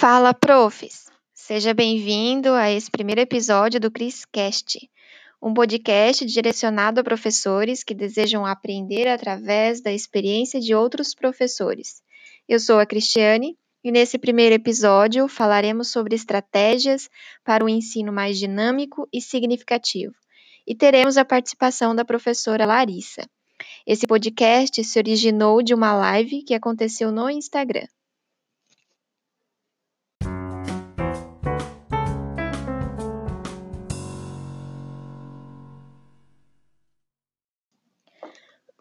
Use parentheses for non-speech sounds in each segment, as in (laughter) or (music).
Fala, profs! Seja bem-vindo a esse primeiro episódio do CrisCast, um podcast direcionado a professores que desejam aprender através da experiência de outros professores. Eu sou a Cristiane e nesse primeiro episódio falaremos sobre estratégias para um ensino mais dinâmico e significativo. E teremos a participação da professora Larissa. Esse podcast se originou de uma live que aconteceu no Instagram.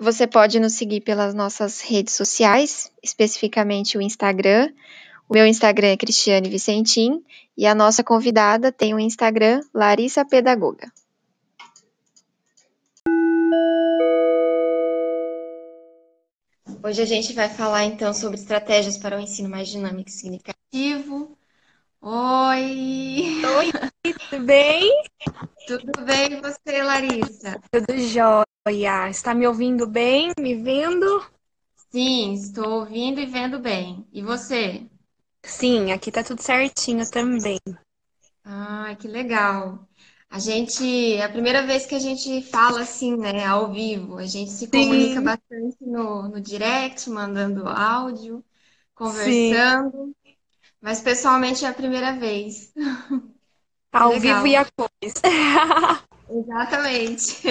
Você pode nos seguir pelas nossas redes sociais, especificamente o Instagram. O meu Instagram é Cristiane Vicentim e a nossa convidada tem o Instagram Larissa Pedagoga. Hoje a gente vai falar então sobre estratégias para o ensino mais dinâmico e significativo. Oi! Oi, tudo bem? (laughs) Tudo bem e você, Larissa? Tudo jóia. Está me ouvindo bem? Me vendo? Sim, estou ouvindo e vendo bem. E você? Sim, aqui tá tudo certinho também. Ah, que legal. A gente, é a primeira vez que a gente fala assim, né, ao vivo. A gente se comunica Sim. bastante no, no direct, mandando áudio, conversando, mas pessoalmente é a primeira vez. (laughs) Ao Legal. vivo e a cores. (laughs) Exatamente.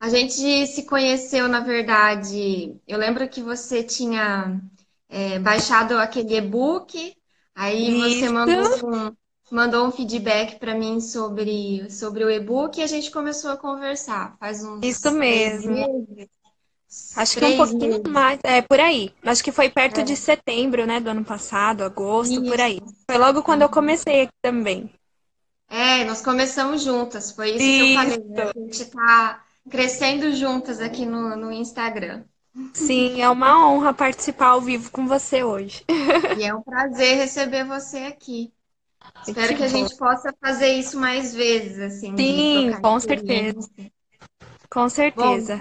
A gente se conheceu, na verdade. Eu lembro que você tinha é, baixado aquele e-book, aí você Isso. mandou um, mandou um feedback para mim sobre, sobre o e-book e a gente começou a conversar. Faz uns Isso mesmo. meses. Acho que um Três pouquinho meses. mais. É, por aí. Acho que foi perto É. de setembro, né, do ano passado, agosto, por aí. Isso. Foi logo quando eu comecei aqui também. É, nós começamos juntas, foi isso que eu falei, né? Isso. A gente tá crescendo juntas aqui no, no Instagram. Sim, é uma honra participar ao vivo com você hoje. E é um prazer receber você aqui. Espero Que que a gente possa fazer isso mais vezes, assim, Sim, com certeza. Com Bom, certeza.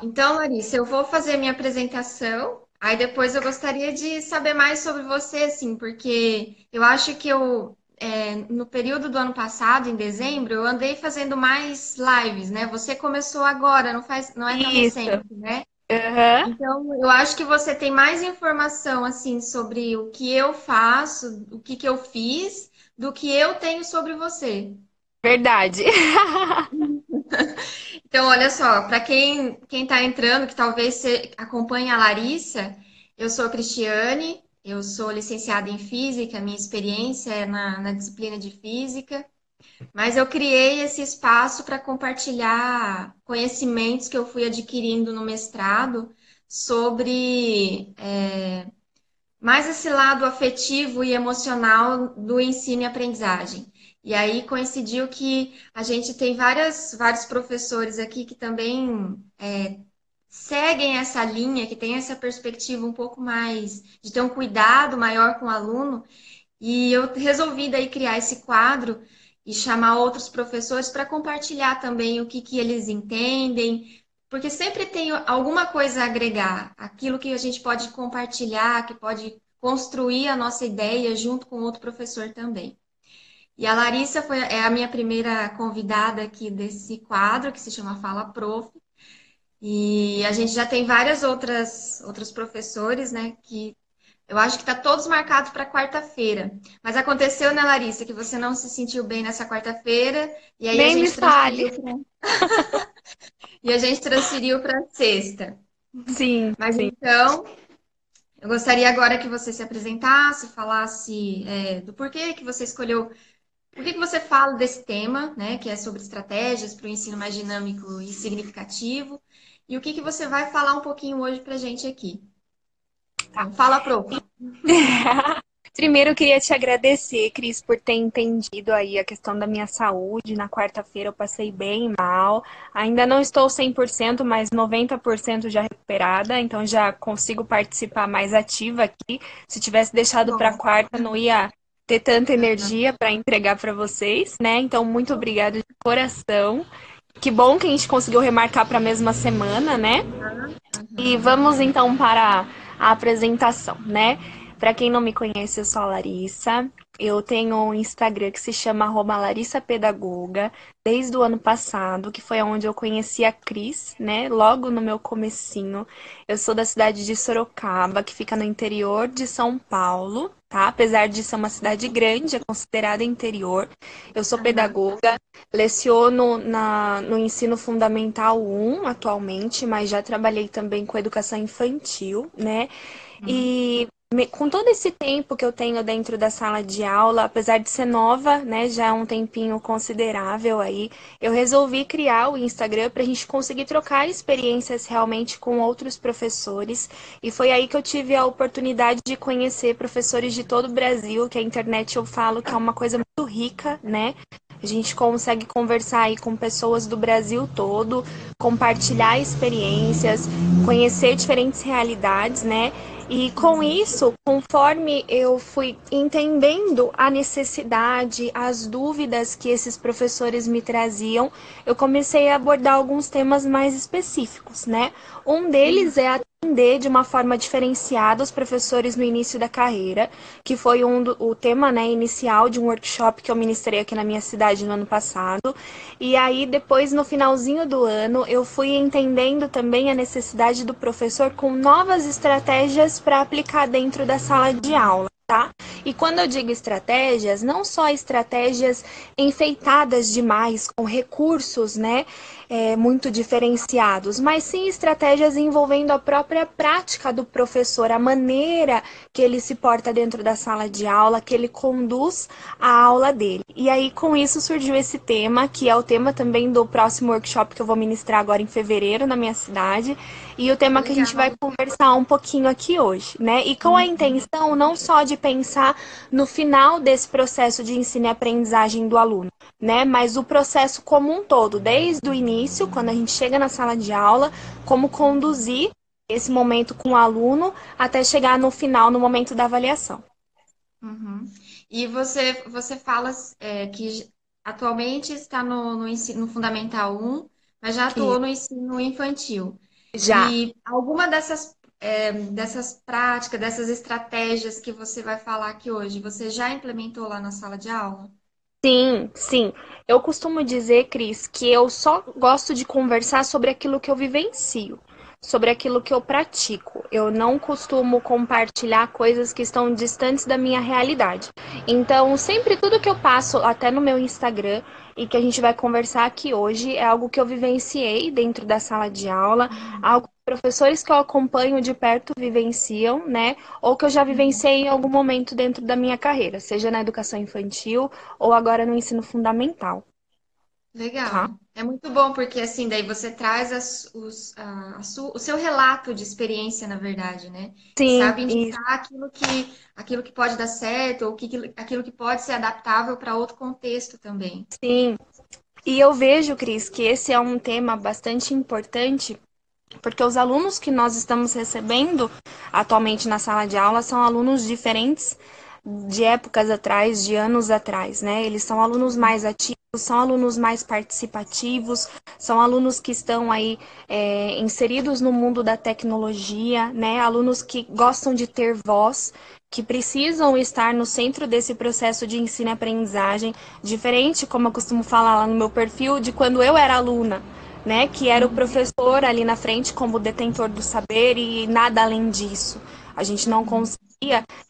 Então, Larissa, eu vou fazer minha apresentação, aí depois eu gostaria de saber mais sobre você, assim, porque eu acho que eu, é, no período do ano passado, em dezembro, eu andei fazendo mais lives, né? Você começou agora, não faz, não é tão Isso. recente, né? Aham. Então, eu acho que você tem mais informação, assim, sobre o que eu faço, o que que eu fiz, do que eu tenho sobre você. Verdade. (laughs) Então, olha só, para quem quem está entrando, que talvez acompanhe a Larissa, eu sou a Cristiane, eu sou licenciada em Física, minha experiência é na, na disciplina de Física, mas eu criei esse espaço para compartilhar conhecimentos que eu fui adquirindo no mestrado sobre é, mais esse lado afetivo e emocional do ensino e aprendizagem. E aí coincidiu que a gente tem várias, vários professores aqui que também é, seguem essa linha, que tem essa perspectiva um pouco mais de ter um cuidado maior com o aluno. E eu resolvi daí criar esse quadro e chamar outros professores para compartilhar também o que, que eles entendem, porque sempre tem alguma coisa a agregar, aquilo que a gente pode compartilhar, que pode construir a nossa ideia junto com outro professor também. E a Larissa foi, é a minha primeira convidada aqui desse quadro, que se chama Fala Prof. E a gente já tem várias outras outros professores, né, que eu acho que tá todos marcados para quarta-feira. Mas aconteceu, né, Larissa, que você não se sentiu bem nessa quarta-feira, e aí a Nem me gente transferiu pra... (laughs) e a gente transferiu para sexta. Sim, Mas sim. então, eu gostaria agora que você se apresentasse, falasse é, do porquê que você escolheu, por que que você fala desse tema, né, que é sobre estratégias para o ensino mais dinâmico e significativo, e o que que você vai falar um pouquinho hoje para a gente aqui. Então, fala, prof. (laughs) Primeiro, eu queria te agradecer, Cris, por ter entendido aí a questão da minha saúde. Na quarta-feira eu passei bem mal. Ainda não estou 100%, mas 90% já recuperada, então já consigo participar mais ativa aqui. Se tivesse deixado para quarta, não ia ter tanta energia para entregar para vocês, né? Então, muito obrigada de coração. Que bom que a gente conseguiu remarcar para a mesma semana, né? E vamos então para a apresentação, né? Para quem não me conhece, eu sou a Larissa. Eu tenho um Instagram que se chama Larissa Pedagoga, desde o ano passado, que foi onde eu conheci a Cris, né? Logo no meu comecinho. Eu sou da cidade de Sorocaba, que fica no interior de São Paulo, tá? Apesar de ser uma cidade grande, é considerada interior. Eu sou pedagoga, leciono na, no ensino fundamental 1 atualmente, mas já trabalhei também com educação infantil, né? E com todo esse tempo que eu tenho dentro da sala de aula, apesar de ser nova, né, já é um tempinho considerável aí, eu resolvi criar o Instagram para a gente conseguir trocar experiências realmente com outros professores. E foi aí que eu tive a oportunidade de conhecer professores de todo o Brasil, que a internet eu falo que é uma coisa muito rica, né? A gente consegue conversar aí com pessoas do Brasil todo, compartilhar experiências, conhecer diferentes realidades, né? E com isso, conforme eu fui entendendo a necessidade, as dúvidas que esses professores me traziam, eu comecei a abordar alguns temas mais específicos, né? Um deles é atender de uma forma diferenciada os professores no início da carreira, que foi um do, o tema né, inicial de um workshop que eu ministrei aqui na minha cidade no ano passado. E aí, depois, no finalzinho do ano, eu fui entendendo também a necessidade do professor com novas estratégias para aplicar dentro da sala de aula. Tá? E quando eu digo estratégias, não só estratégias enfeitadas demais, com recursos, né, é, muito diferenciados, mas sim estratégias envolvendo a própria prática do professor, a maneira que ele se porta dentro da sala de aula, que ele conduz a aula dele. E aí, com isso, surgiu esse tema, que é o tema também do próximo workshop que eu vou ministrar agora em fevereiro na minha cidade, e o tema que a gente vai conversar um pouquinho aqui hoje, né? E com a intenção não só de pensar no final desse processo de ensino e aprendizagem do aluno, né? Mas o processo como um todo, desde o início, quando a gente chega na sala de aula, como conduzir esse momento com o aluno até chegar no final, no momento da avaliação. Uhum. E você, você fala é, que atualmente está no, no ensino no Fundamental 1, mas já atuou no ensino infantil. Já. E alguma dessas, é, dessas práticas, dessas estratégias que você vai falar aqui hoje, você já implementou lá na sala de aula? Sim, sim. Eu costumo dizer, Cris, que eu só gosto de conversar sobre aquilo que eu vivencio, sobre aquilo que eu pratico. Eu não costumo compartilhar coisas que estão distantes da minha realidade. Então, sempre tudo que eu passo, até no meu Instagram, e que a gente vai conversar aqui hoje, é algo que eu vivenciei dentro da sala de aula, algo professores que eu acompanho de perto vivenciam, né? Ou que eu já vivenciei em algum momento dentro da minha carreira, seja na educação infantil ou agora no ensino fundamental. Legal. Tá? É muito bom, porque assim, daí você traz as, os, a, a o seu relato de experiência, na verdade, né? Sim. Sabe indicar aquilo que, aquilo que pode dar certo, ou que, aquilo que pode ser adaptável para outro contexto também. Sim. E eu vejo, Cris, que esse é um tema bastante importante porque os alunos que nós estamos recebendo atualmente na sala de aula são alunos diferentes de épocas atrás, de anos atrás, né? Eles são alunos mais ativos, são alunos mais participativos, são alunos que estão aí é, inseridos no mundo da tecnologia, né? Alunos que gostam de ter voz, que precisam estar no centro desse processo de ensino e aprendizagem, diferente, como eu costumo falar lá no meu perfil, de quando eu era aluna né? Que era o professor ali na frente como detentor do saber e nada além disso. A gente não conseguia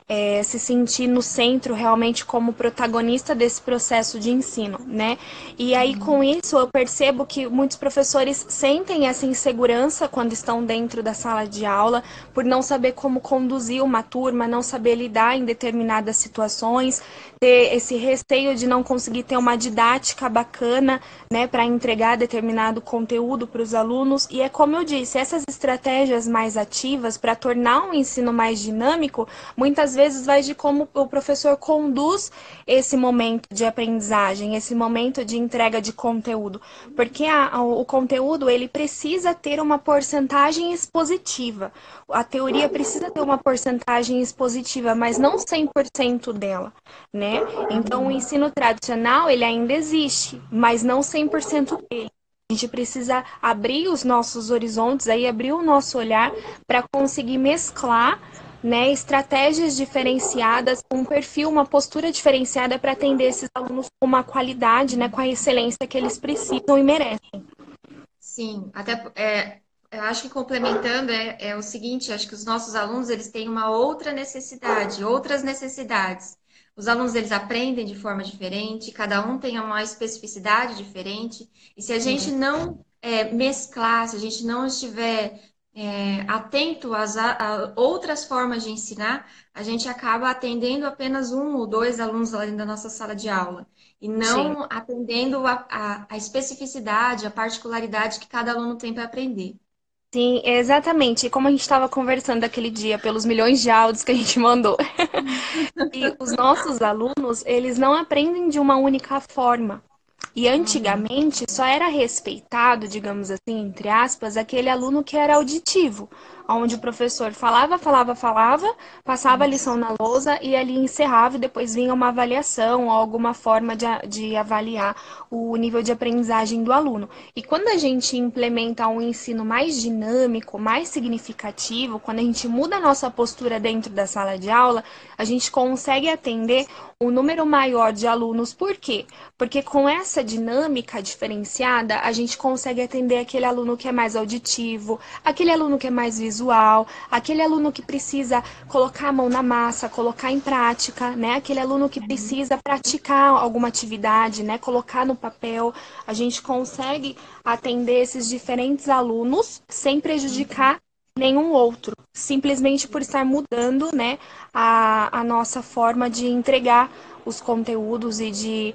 é, se sentir no centro realmente como protagonista desse processo de ensino, né? E aí com isso eu percebo que muitos professores sentem essa insegurança quando estão dentro da sala de aula por não saber como conduzir uma turma, não saber lidar em determinadas situações, ter esse receio de não conseguir ter uma didática bacana, né, para entregar determinado conteúdo para os alunos. E é como eu disse, essas estratégias mais ativas para tornar um ensino mais dinâmico, muitas vezes vai de como o professor conduz esse momento de aprendizagem, esse momento de entrega de conteúdo, porque a, o conteúdo ele precisa ter uma porcentagem expositiva. A teoria precisa ter uma porcentagem expositiva, mas não 100% dela, né? Então, o ensino tradicional, ele ainda existe, mas não 100% dele. A gente precisa abrir os nossos horizontes, aí abrir o nosso olhar para conseguir mesclar né, estratégias diferenciadas, um perfil, uma postura diferenciada para atender esses alunos com uma qualidade, né, com a excelência que eles precisam e merecem. Sim, até é, eu acho que complementando é, é o seguinte, acho que os nossos alunos eles têm uma outra necessidade, outras necessidades. Os alunos eles aprendem de forma diferente, cada um tem uma especificidade diferente. E se a gente não é, mesclar, se a gente não estiver é, atento às a, outras formas de ensinar, a gente acaba atendendo apenas um ou dois alunos lá dentro da nossa sala de aula. E não Sim. atendendo a, a, a especificidade, a particularidade que cada aluno tem para aprender. Sim, exatamente. Como a gente estava conversando aquele dia pelos milhões de áudios que a gente mandou. (laughs) e os nossos alunos, eles não aprendem de uma única forma. E antigamente só era respeitado, digamos assim, entre aspas, aquele aluno que era auditivo, onde o professor falava, falava, falava, passava a lição na lousa e ali encerrava e depois vinha uma avaliação ou alguma forma de, de avaliar o nível de aprendizagem do aluno. E quando a gente implementa um ensino mais dinâmico, mais significativo, quando a gente muda a nossa postura dentro da sala de aula, a gente consegue atender um número maior de alunos. Por quê? Porque com essa dinâmica diferenciada, a gente consegue atender aquele aluno que é mais auditivo, aquele aluno que é mais visual, aquele aluno que precisa colocar a mão na massa, colocar em prática, né? Aquele aluno que precisa praticar alguma atividade, né? Colocar no papel. A gente consegue atender esses diferentes alunos sem prejudicar nenhum outro, simplesmente por estar mudando né, a, a nossa forma de entregar os conteúdos e de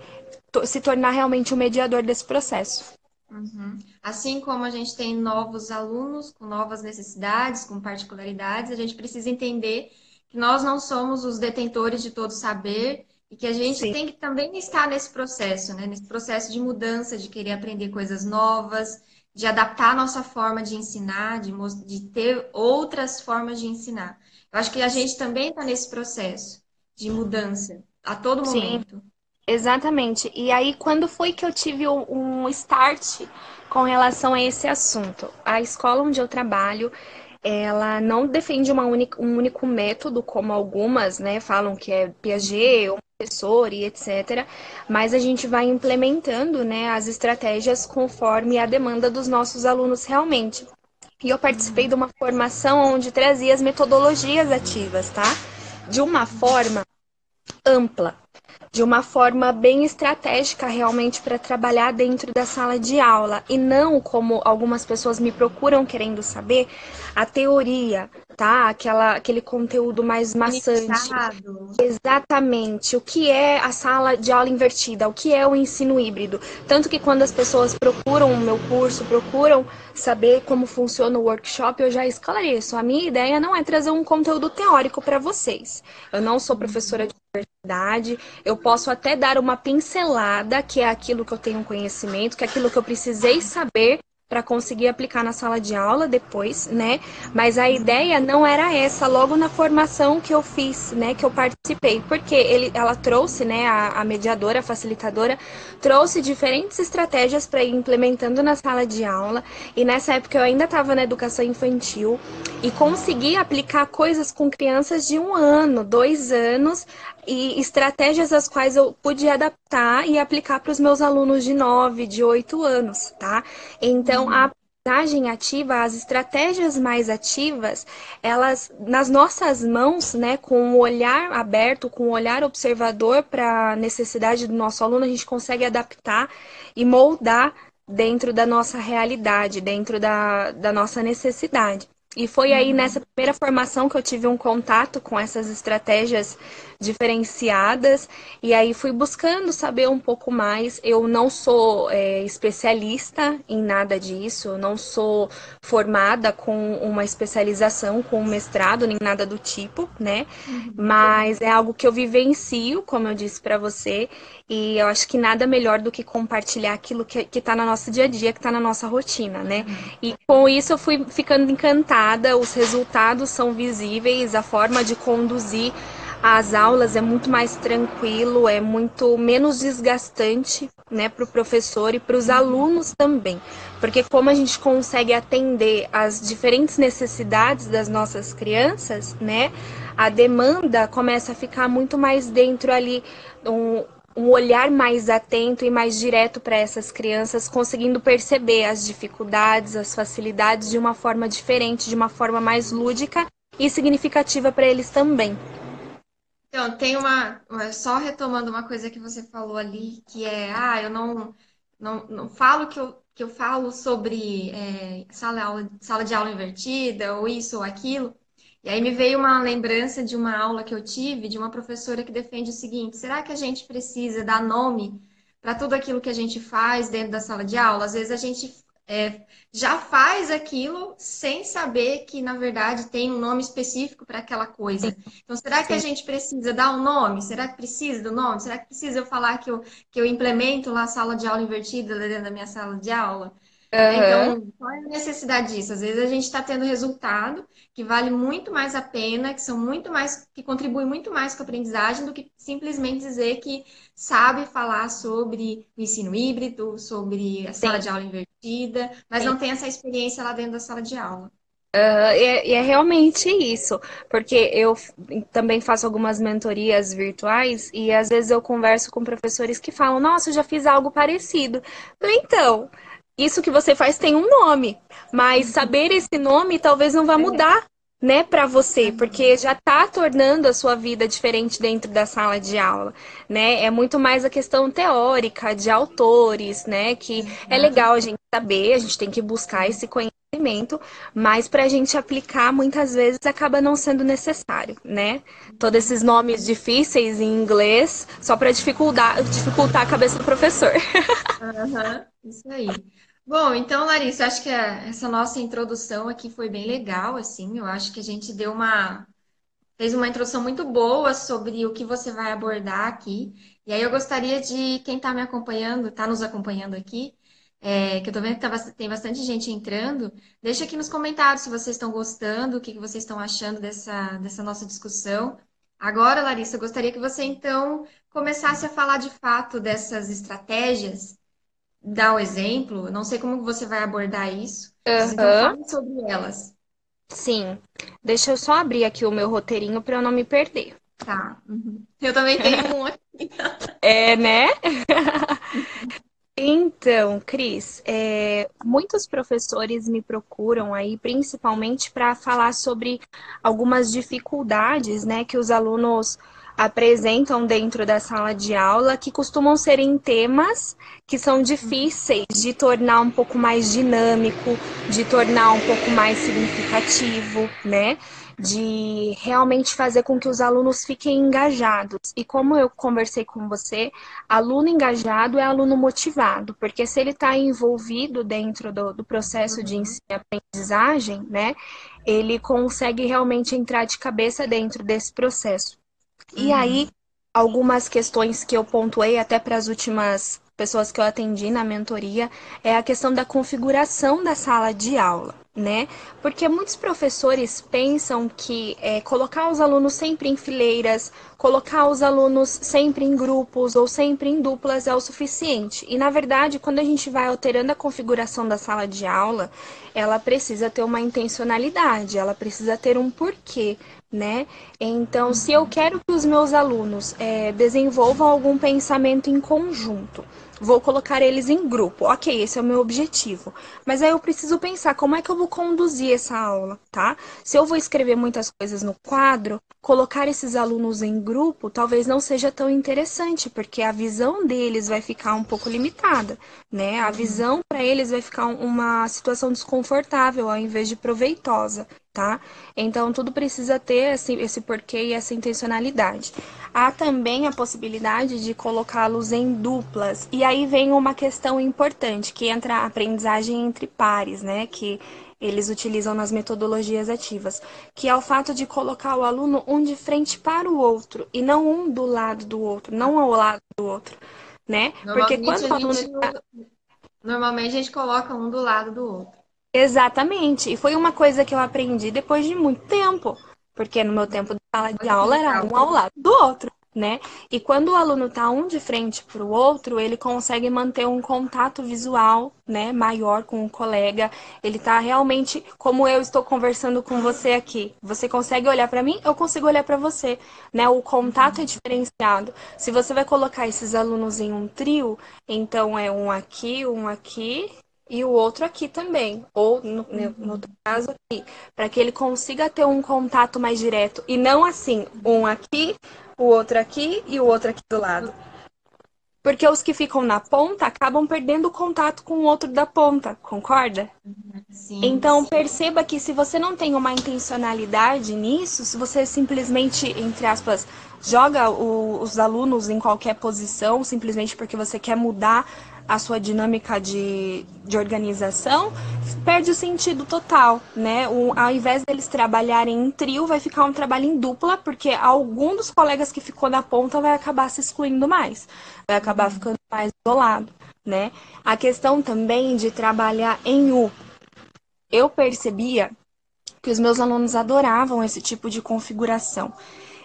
se tornar realmente o mediador desse processo. Uhum. Assim como a gente tem novos alunos com novas necessidades, com particularidades, a gente precisa entender que nós não somos os detentores de todo saber e que a gente Sim. tem que também estar nesse processo, né? nesse processo de mudança, de querer aprender coisas novas, de adaptar a nossa forma de ensinar, de, de ter outras formas de ensinar. Eu acho que a gente também está nesse processo de mudança a todo momento. Sim, exatamente. E aí, quando foi que eu tive um start com relação a esse assunto? A escola onde eu trabalho, ela não defende uma única, um único método, como algumas, né, falam que é Piaget ou professor e etc. Mas a gente vai implementando né, as estratégias conforme a demanda dos nossos alunos realmente. E eu participei de uma formação onde trazia as metodologias ativas, tá? De uma forma ampla, de uma forma bem estratégica realmente para trabalhar dentro da sala de aula e não como algumas pessoas me procuram querendo saber a teoria, tá? Aquela, aquele conteúdo mais maçante. Exatamente. O que é a sala de aula invertida? O que é o ensino híbrido? Tanto que quando as pessoas procuram o meu curso, procuram saber como funciona o workshop, eu já esclareço. A minha ideia não é trazer um conteúdo teórico para vocês. Eu não sou professora de universidade. Eu posso até dar uma pincelada, que é aquilo que eu tenho conhecimento, que é aquilo que eu precisei saber para conseguir aplicar na sala de aula depois, né? Mas a ideia não era essa logo na formação que eu fiz, né? Que eu participei, porque ele, ela trouxe, né? A, a mediadora, a facilitadora, trouxe diferentes estratégias para ir implementando na sala de aula. E nessa época eu ainda estava na educação infantil e consegui aplicar coisas com crianças de um ano, dois anos, e estratégias as quais eu pude adaptar e aplicar para os meus alunos de 9, de 8 anos, tá? Então, uhum. a aprendizagem ativa, as estratégias mais ativas, elas nas nossas mãos, né, com o olhar aberto, com o olhar observador para a necessidade do nosso aluno, a gente consegue adaptar e moldar dentro da nossa realidade, dentro da, da nossa necessidade. E foi aí uhum. nessa primeira formação que eu tive um contato com essas estratégias diferenciadas e aí fui buscando saber um pouco mais. Eu não sou é, especialista em nada disso, não sou formada com uma especialização, com um mestrado, nem nada do tipo, né? Uhum. Mas é algo que eu vivencio, como eu disse para você, e eu acho que nada melhor do que compartilhar aquilo que está no nosso dia a dia, que está na nossa rotina, né? Uhum. E com isso eu fui ficando encantada, os resultados são visíveis, a forma de conduzir as aulas é muito mais tranquilo, é muito menos desgastante, né, para o professor e para os alunos também, porque como a gente consegue atender as diferentes necessidades das nossas crianças, né, a demanda começa a ficar muito mais dentro ali um, um olhar mais atento e mais direto para essas crianças, conseguindo perceber as dificuldades, as facilidades de uma forma diferente, de uma forma mais lúdica e significativa para eles também. Então, tem uma, só retomando uma coisa que você falou ali, que é, ah, eu não, não, não falo que eu, que eu falo sobre é, sala, sala de aula invertida, ou isso ou aquilo, e aí me veio uma lembrança de uma aula que eu tive de uma professora que defende o seguinte: será que a gente precisa dar nome para tudo aquilo que a gente faz dentro da sala de aula? Às vezes a gente é, já faz aquilo sem saber que, na verdade, tem um nome específico para aquela coisa. Então, será que a gente precisa dar um nome? Será que precisa do nome? Será que precisa eu falar que eu, que eu implemento lá a sala de aula invertida dentro da minha sala de aula? Uhum. Então, qual é a necessidade disso? Às vezes a gente está tendo resultado que vale muito mais a pena, que são muito mais, que contribui muito mais com a aprendizagem do que simplesmente dizer que sabe falar sobre o ensino híbrido, sobre a sala Sim. de aula invertida, mas Sim. não tem essa experiência lá dentro da sala de aula. Uh, é, é, realmente isso, porque eu também faço algumas mentorias virtuais e às vezes eu converso com professores que falam: Nossa, eu já fiz algo parecido. Então, isso que você faz tem um nome, mas saber esse nome talvez não vá é. mudar, né, para você, porque já está tornando a sua vida diferente dentro da sala de aula, né? É muito mais a questão teórica de autores, né, que é legal a gente saber, a gente tem que buscar esse conhecimento, mas para a gente aplicar muitas vezes acaba não sendo necessário, né? Todos esses nomes difíceis em inglês só para dificultar, dificultar a cabeça do professor. (laughs) Uhum, isso aí. Bom, então, Larissa, acho que essa nossa introdução aqui foi bem legal, assim. Eu acho que a gente deu uma fez uma introdução muito boa sobre o que você vai abordar aqui. E aí eu gostaria de quem está me acompanhando, está nos acompanhando aqui, é, que eu estou vendo que tá, tem bastante gente entrando, deixa aqui nos comentários se vocês estão gostando, o que, que vocês estão achando dessa, dessa nossa discussão. Agora, Larissa, eu gostaria que você então começasse a falar de fato dessas estratégias dar o exemplo, não sei como você vai abordar isso. Uhum. Então, sobre elas. Sim. Deixa eu só abrir aqui o meu roteirinho para eu não me perder. Tá. Uhum. Eu também tenho um aqui. (laughs) é, né? (laughs) Então, Cris, é, muitos professores me procuram aí, principalmente para falar sobre algumas dificuldades, né, que os alunos apresentam dentro da sala de aula, que costumam ser em temas que são difíceis de tornar um pouco mais dinâmico, de tornar um pouco mais significativo, né? De realmente fazer com que os alunos fiquem engajados. E como eu conversei com você, aluno engajado é aluno motivado, porque se ele está envolvido dentro do, do processo de uhum. ensino e aprendizagem, né? Ele consegue realmente entrar de cabeça dentro desse processo. E uhum. aí, algumas questões que eu pontuei até para as últimas pessoas que eu atendi na mentoria é a questão da configuração da sala de aula, né? Porque muitos professores pensam que é, colocar os alunos sempre em fileiras, colocar os alunos sempre em grupos ou sempre em duplas é o suficiente. E na verdade, quando a gente vai alterando a configuração da sala de aula, ela precisa ter uma intencionalidade, ela precisa ter um porquê né? Então, se eu quero que os meus alunos é, desenvolvam algum pensamento em conjunto, vou colocar eles em grupo. Ok, esse é o meu objetivo. Mas aí eu preciso pensar como é que eu vou conduzir essa aula, tá? Se eu vou escrever muitas coisas no quadro, colocar esses alunos em grupo talvez não seja tão interessante, porque a visão deles vai ficar um pouco limitada, né? A visão para eles vai ficar uma situação desconfortável ao invés de proveitosa tá? Então, tudo precisa ter esse, esse porquê e essa intencionalidade. Há também a possibilidade de colocá-los em duplas. E aí vem uma questão importante, que entra a aprendizagem entre pares, né? Que eles utilizam nas metodologias ativas, que é o fato de colocar o aluno um de frente para o outro e não um do lado do outro, não ao lado do outro, né? Porque quando o aluno tá Normalmente a gente coloca um do lado do outro. Exatamente. E foi uma coisa que eu aprendi depois de muito tempo. Porque no meu tempo sala de aula era um ao lado do outro né? E quando o aluno está um de frente para o outro, ele consegue manter um contato visual, né, maior com o colega. Ele está realmente como eu estou conversando com você aqui. Você consegue olhar para mim, eu consigo olhar para você, né? O contato é diferenciado. Se você vai colocar esses alunos em um trio, então é um aqui, um aqui e o outro aqui também, ou no, no outro caso aqui, para que ele consiga ter um contato mais direto e não assim, um aqui, o outro aqui e o outro aqui do lado. Porque os que ficam na ponta acabam perdendo o contato com o outro da ponta, concorda? Sim, então sim. perceba que se você não tem uma intencionalidade nisso, se você simplesmente, entre aspas, joga o, os alunos em qualquer posição, simplesmente porque você quer mudar a sua dinâmica de, de organização, perde o sentido total, né? O, ao invés deles trabalharem em trio, vai ficar um trabalho em dupla, porque algum dos colegas que ficou na ponta vai acabar se excluindo mais, vai acabar ficando mais isolado, né? A questão também de trabalhar em U. Eu percebia que os meus alunos adoravam esse tipo de configuração.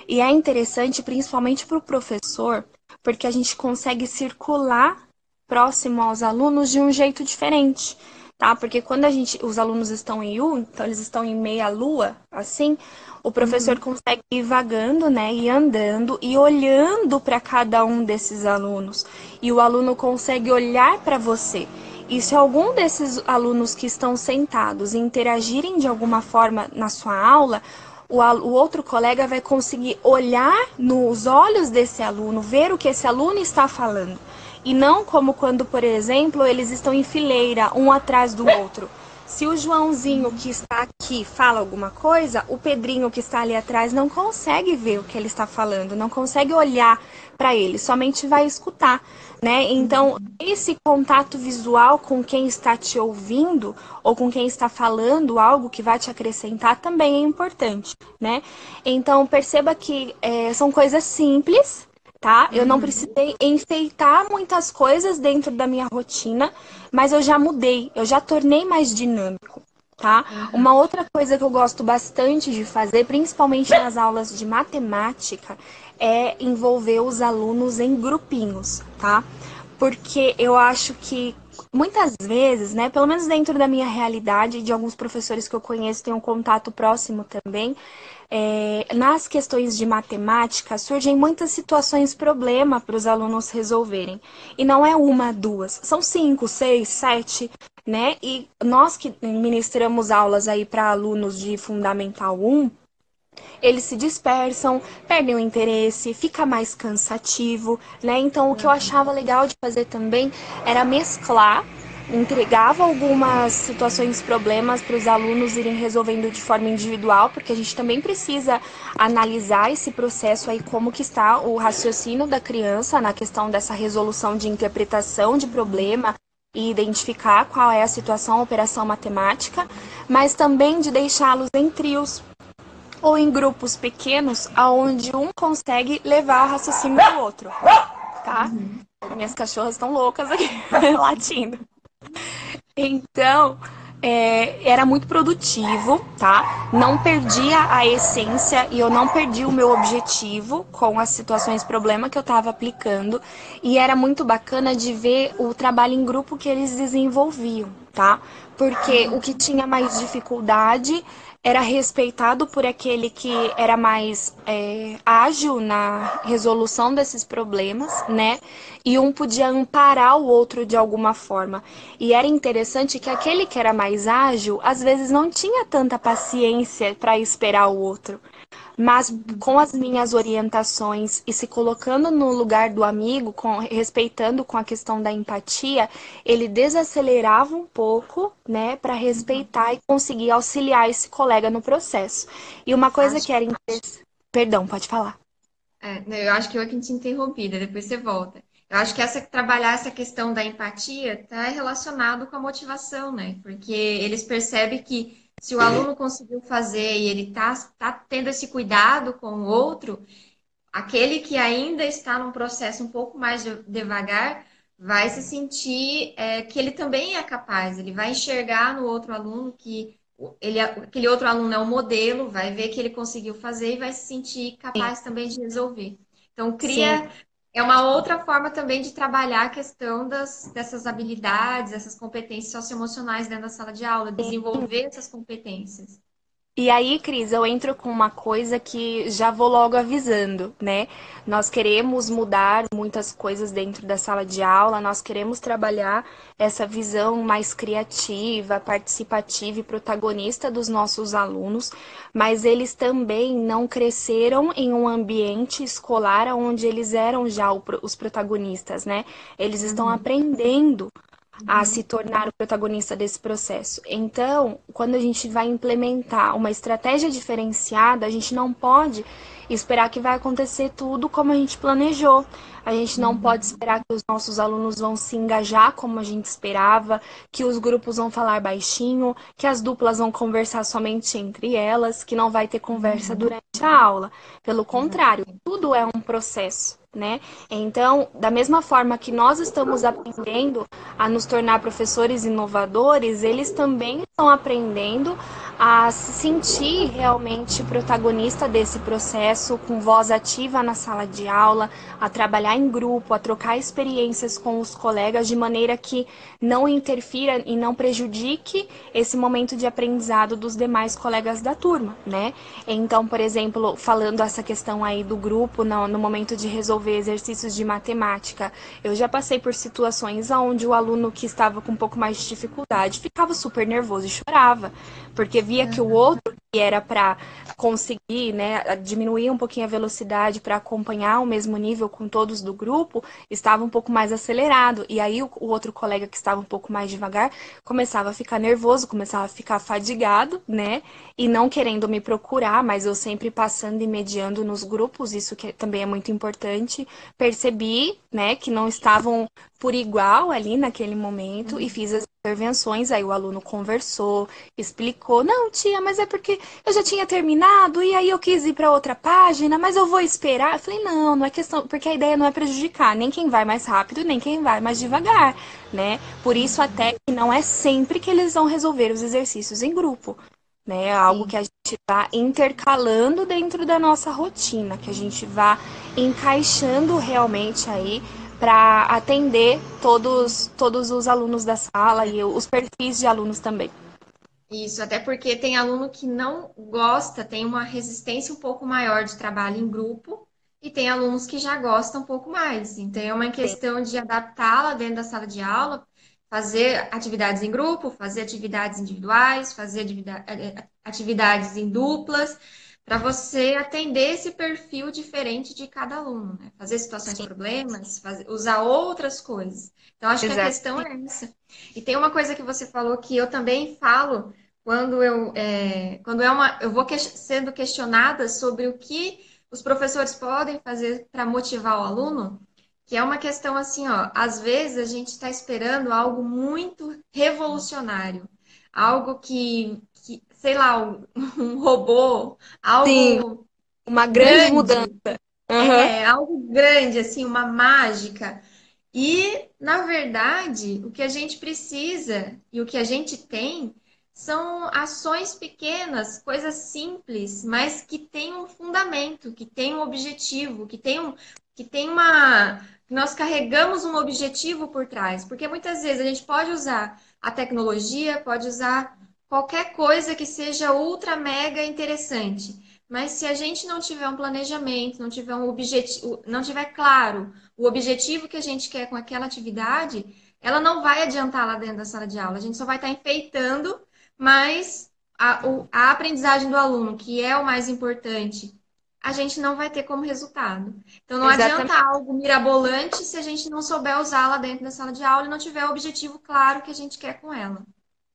E é interessante, principalmente para o professor, porque a gente consegue circular próximo aos alunos de um jeito diferente, tá? Porque quando a gente, os alunos estão em U, então eles estão em meia lua, assim, o professor uhum. consegue ir vagando, né, e andando e olhando para cada um desses alunos. E o aluno consegue olhar para você. E se algum desses alunos que estão sentados interagirem de alguma forma na sua aula, o, o, outro colega vai conseguir olhar nos olhos desse aluno, ver o que esse aluno está falando. E não como quando, por exemplo, eles estão em fileira, um atrás do outro. Se o Joãozinho que está aqui fala alguma coisa, o Pedrinho que está ali atrás não consegue ver o que ele está falando, não consegue olhar para ele, somente vai escutar, né? Então, esse contato visual com quem está te ouvindo ou com quem está falando algo que vai te acrescentar também é importante, né? Então, perceba que é, são coisas simples, tá? Eu não precisei enfeitar muitas coisas dentro da minha rotina, mas eu já mudei, eu já tornei mais dinâmico, tá? Uma outra coisa que eu gosto bastante de fazer, principalmente nas aulas de matemática, é envolver os alunos em grupinhos, tá? Porque eu acho que muitas vezes, né, pelo menos dentro da minha realidade, de alguns professores que eu conheço, tenho um contato próximo também, é, nas questões de matemática surgem muitas situações problema para os alunos resolverem. E não é uma, duas, são cinco, seis, sete, né? E nós que ministramos aulas aí para alunos de Fundamental 1, eles se dispersam, perdem o interesse, fica mais cansativo, né? Então o que eu achava legal de fazer também era mesclar entregava algumas situações, problemas para os alunos irem resolvendo de forma individual, porque a gente também precisa analisar esse processo aí, como que está o raciocínio da criança na questão dessa resolução de interpretação de problema e identificar qual é a situação, a operação matemática, mas também de deixá-los em trios ou em grupos pequenos, aonde um consegue levar o raciocínio do outro, tá? Minhas cachorras estão loucas aqui, (laughs) latindo. Então, é, era muito produtivo, tá? Não perdia a essência e eu não perdi o meu objetivo com as situações problema que eu estava aplicando. E era muito bacana de ver o trabalho em grupo que eles desenvolviam, tá? Porque o que tinha mais dificuldade era respeitado por aquele que era mais é, ágil na resolução desses problemas, né? E um podia amparar o outro de alguma forma. E era interessante que aquele que era mais ágil, às vezes não tinha tanta paciência para esperar o outro mas com as minhas orientações e se colocando no lugar do amigo, com, respeitando com a questão da empatia, ele desacelerava um pouco, né, para respeitar e conseguir auxiliar esse colega no processo. E uma coisa acho que era interessante. Perdão, pode falar. É, eu acho que eu aqui te interrompida, depois você volta. Eu acho que essa, trabalhar essa questão da empatia está relacionado com a motivação, né? Porque eles percebem que se o aluno conseguiu fazer e ele está tá tendo esse cuidado com o outro, aquele que ainda está num processo um pouco mais devagar vai se sentir é, que ele também é capaz, ele vai enxergar no outro aluno que ele, aquele outro aluno é o modelo, vai ver que ele conseguiu fazer e vai se sentir capaz Sim. também de resolver. Então, cria. Sim. É uma outra forma também de trabalhar a questão das, dessas habilidades, essas competências socioemocionais dentro da sala de aula, desenvolver essas competências. E aí, Cris, eu entro com uma coisa que já vou logo avisando, né? Nós queremos mudar muitas coisas dentro da sala de aula, nós queremos trabalhar essa visão mais criativa, participativa e protagonista dos nossos alunos, mas eles também não cresceram em um ambiente escolar onde eles eram já os protagonistas, né? Eles estão uhum. aprendendo a se tornar o protagonista desse processo. Então, quando a gente vai implementar uma estratégia diferenciada, a gente não pode esperar que vai acontecer tudo como a gente planejou. A gente não pode esperar que os nossos alunos vão se engajar como a gente esperava, que os grupos vão falar baixinho, que as duplas vão conversar somente entre elas, que não vai ter conversa durante a aula. Pelo contrário, tudo é um processo né? Então, da mesma forma que nós estamos aprendendo a nos tornar professores inovadores, eles também estão aprendendo a se sentir realmente protagonista desse processo, com voz ativa na sala de aula, a trabalhar em grupo, a trocar experiências com os colegas de maneira que não interfira e não prejudique esse momento de aprendizado dos demais colegas da turma, né? Então, por exemplo, falando essa questão aí do grupo no, no momento de resolver exercícios de matemática, eu já passei por situações onde o aluno que estava com um pouco mais de dificuldade ficava super nervoso e chorava, porque via que o outro que era para conseguir, né, diminuir um pouquinho a velocidade para acompanhar o mesmo nível com todos do grupo, estava um pouco mais acelerado. E aí o, o, outro colega que estava um pouco mais devagar começava a ficar nervoso, começava a ficar fadigado, né, e não querendo me procurar, mas eu sempre passando e mediando nos grupos, isso que também é muito importante. Percebi, né, que não estavam por igual ali naquele momento e fiz as intervenções, aí o aluno conversou, explicou, não, tia, mas é porque eu já tinha terminado e aí eu quis ir para outra página, mas eu vou esperar. Eu falei, não, não é questão, porque a ideia não é prejudicar nem quem vai mais rápido, nem quem vai mais devagar, né? Por isso até que não é sempre que eles vão resolver os exercícios em grupo. Né, é algo que a gente está intercalando dentro da nossa rotina, que a gente vá encaixando realmente aí para atender todos, todos os alunos da sala e os perfis de alunos também. Isso, até porque tem aluno que não gosta, tem uma resistência um pouco maior de trabalho em grupo, e tem alunos que já gostam um pouco mais. Então, é uma questão de adaptá-la dentro da sala de aula, fazer atividades em grupo, fazer atividades individuais, fazer eh, atividades em duplas, para você atender esse perfil diferente de cada aluno, né? Fazer situações de problemas, fazer, usar outras coisas. Então, acho Exato. que a questão é essa. E tem uma coisa que você falou que eu também falo quando eu, é, quando é uma, eu vou que, sendo questionada sobre o que os professores podem fazer para motivar o aluno, que é uma questão assim, ó, às vezes a gente está esperando algo muito revolucionário, algo que sei lá, um, (laughs) um robô, algo Sim, uma grande, grande mudança. Uhum. É, algo grande, assim, uma mágica. E, na verdade, o que a gente precisa e o que a gente tem são ações pequenas, coisas simples, mas que têm um fundamento, que têm um objetivo, que têm um, que tem uma. Nós carregamos um objetivo por trás, porque muitas vezes a gente pode usar a tecnologia, pode usar qualquer coisa que seja ultra mega interessante. Mas se a gente não tiver um planejamento, não tiver um objetivo, não tiver claro o objetivo que a gente quer com aquela atividade, ela não vai adiantar lá dentro da sala de aula. A gente só vai estar enfeitando mas a, a aprendizagem do aluno, que é o mais importante, a gente não vai ter como resultado. Então não Exatamente. adianta algo mirabolante se a gente não souber usá-la dentro da sala de aula e não tiver o objetivo claro que a gente quer com ela.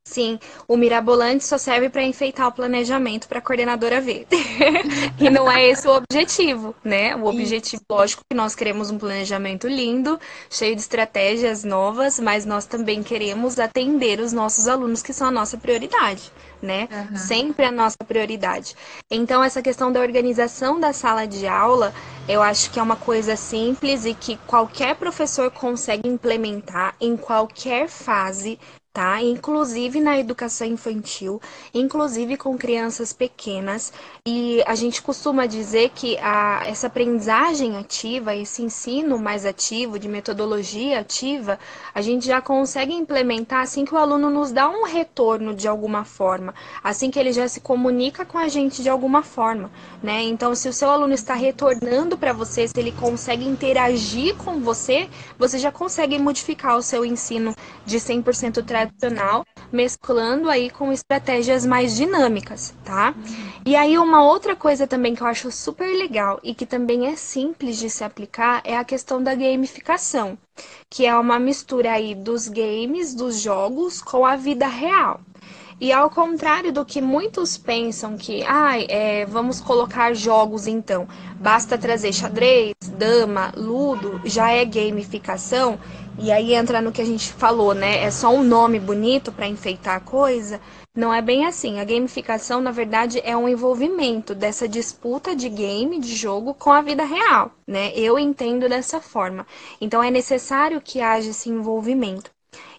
Sim, o mirabolante só serve para enfeitar o planejamento para a coordenadora ver. (laughs) e não é esse o objetivo, né? O objetivo, lógico, que nós queremos um planejamento lindo, cheio de estratégias novas, mas nós também queremos atender os nossos alunos, que são a nossa prioridade, né? Uhum. Sempre a nossa prioridade. Então, essa questão da organização da sala de aula, eu acho que é uma coisa simples e que qualquer professor consegue implementar em qualquer fase tá? Inclusive na educação infantil, inclusive com crianças pequenas. E a gente costuma dizer que a, essa aprendizagem ativa, esse ensino mais ativo, de metodologia ativa, a gente já consegue implementar assim que o aluno nos dá um retorno de alguma forma, assim que ele já se comunica com a gente de alguma forma, né? Então, se o seu aluno está retornando para você, se ele consegue interagir com você, você já consegue modificar o seu ensino de 100% tradicional, mesclando aí com estratégias mais dinâmicas, tá? E aí uma outra coisa também que eu acho super legal e que também é simples de se aplicar é a questão da gamificação, que é uma mistura aí dos games, dos jogos com a vida real. E ao contrário do que muitos pensam que, ah, é, vamos colocar jogos então, basta trazer xadrez, dama, ludo, já é gamificação, e aí entra no que a gente falou, né? É só um nome bonito para enfeitar a coisa. Não é bem assim. A gamificação, na verdade, é um envolvimento dessa disputa de game, de jogo, com a vida real, né? Eu entendo dessa forma. Então é necessário que haja esse envolvimento.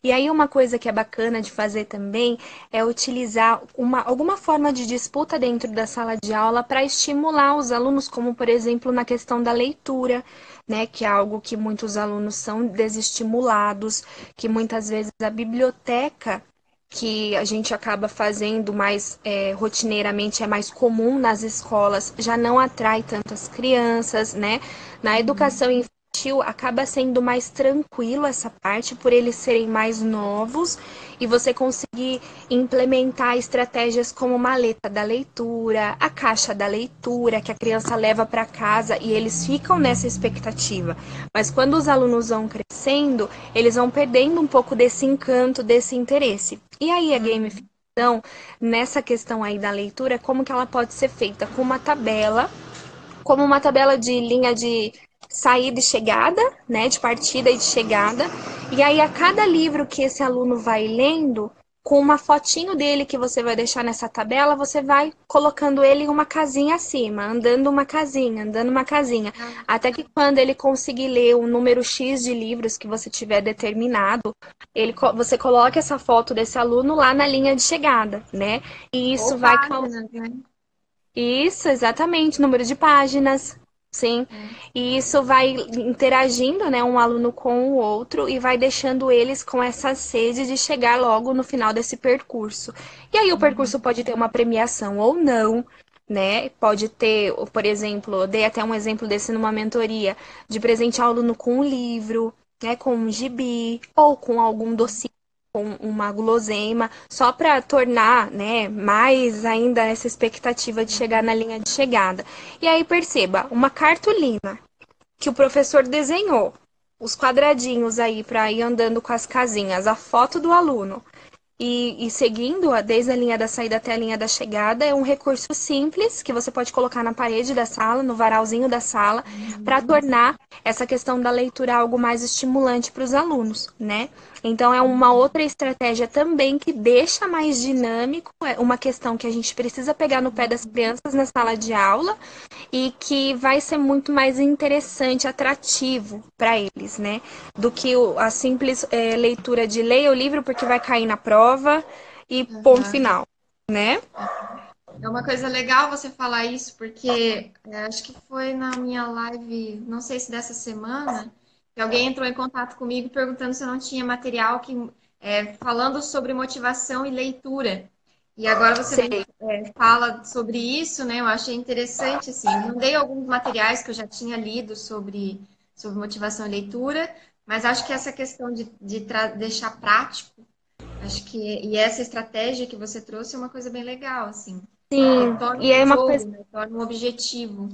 E aí uma coisa que é bacana de fazer também é utilizar uma, alguma forma de disputa dentro da sala de aula para estimular os alunos, como por exemplo na questão da leitura, né, que é algo que muitos alunos são desestimulados, que muitas vezes a biblioteca que a gente acaba fazendo mais é, rotineiramente, é mais comum nas escolas, já não atrai tantas crianças, né? Na educação infantil, infantil acaba sendo mais tranquilo essa parte por eles serem mais novos e você conseguir implementar estratégias como maleta da leitura, a caixa da leitura que a criança leva para casa e eles ficam nessa expectativa. Mas quando os alunos vão crescendo, eles vão perdendo um pouco desse encanto, desse interesse. E aí a gamificação nessa questão aí da leitura, como que ela pode ser feita com uma tabela como uma tabela de linha de saída e chegada, né, de partida e de chegada. E aí a cada livro que esse aluno vai lendo, com uma fotinho dele que você vai deixar nessa tabela, você vai colocando ele em uma casinha acima, andando uma casinha, andando uma casinha, até que quando ele conseguir ler o número X de livros que você tiver determinado, ele você coloca essa foto desse aluno lá na linha de chegada, né? E isso Ou vai páginas, né? Isso, exatamente, número de páginas, Sim, é. e isso vai interagindo, né, um aluno com o outro e vai deixando eles com essa sede de chegar logo no final desse percurso. E aí o uhum. percurso pode ter uma premiação ou não, né? Pode ter, por exemplo, dei até um exemplo desse numa mentoria, de presentear o aluno com um livro, né, com um gibi ou com algum docinho com uma guloseima, só para tornar, né, mais ainda essa expectativa de chegar na linha de chegada. E aí perceba, uma cartolina que o professor desenhou, os quadradinhos aí para ir andando com as casinhas, a foto do aluno, e, e, seguindo desde a linha da saída até a linha da chegada é um recurso simples que você pode colocar na parede da sala, no varalzinho da sala, para tornar essa questão da leitura algo mais estimulante para os alunos, né? Então é uma outra estratégia também que deixa mais dinâmico, é uma questão que a gente precisa pegar no pé das crianças na sala de aula e que vai ser muito mais interessante, atrativo para eles, né? Do que a simples é, leitura de leia o livro porque vai cair na prova e uhum. ponto final, né? É uma coisa legal você falar isso, porque é, acho que foi na minha live, não sei se dessa semana, que alguém entrou em contato comigo perguntando se eu não tinha material que, é, falando sobre motivação e leitura. E agora você é, fala sobre isso, né? Eu achei interessante, assim. Mandei alguns materiais que eu já tinha lido sobre, sobre motivação e leitura, mas acho que essa questão de, de deixar prático, acho que e essa estratégia que você trouxe é uma coisa bem legal, assim. Sim, e é uma coisa... Né? Torna um objetivo.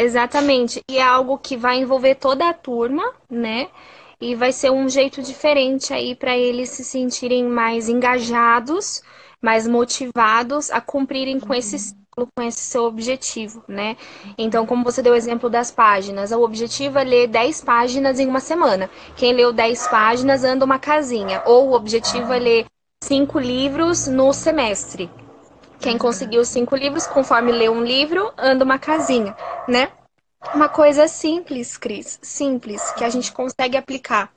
Exatamente. E é algo que vai envolver toda a turma, né? E vai ser um jeito diferente aí para eles se sentirem mais engajados, mais motivados a cumprirem com esse ciclo, com esse seu objetivo, né? Então, como você deu o exemplo das páginas, o objetivo é ler 10 páginas em uma semana. Quem leu 10 páginas anda uma casinha. Ou o objetivo é ler cinco livros no semestre. Quem conseguiu cinco livros, conforme lê um livro, anda uma casinha, né? Uma coisa simples, Cris, simples, que a gente consegue aplicar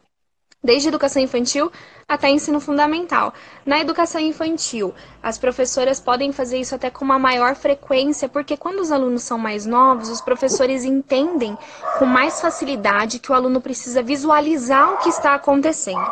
desde educação infantil até ensino fundamental. Na educação infantil, as professoras podem fazer isso até com uma maior frequência, porque quando os alunos são mais novos, os professores entendem com mais facilidade que o aluno precisa visualizar o que está acontecendo.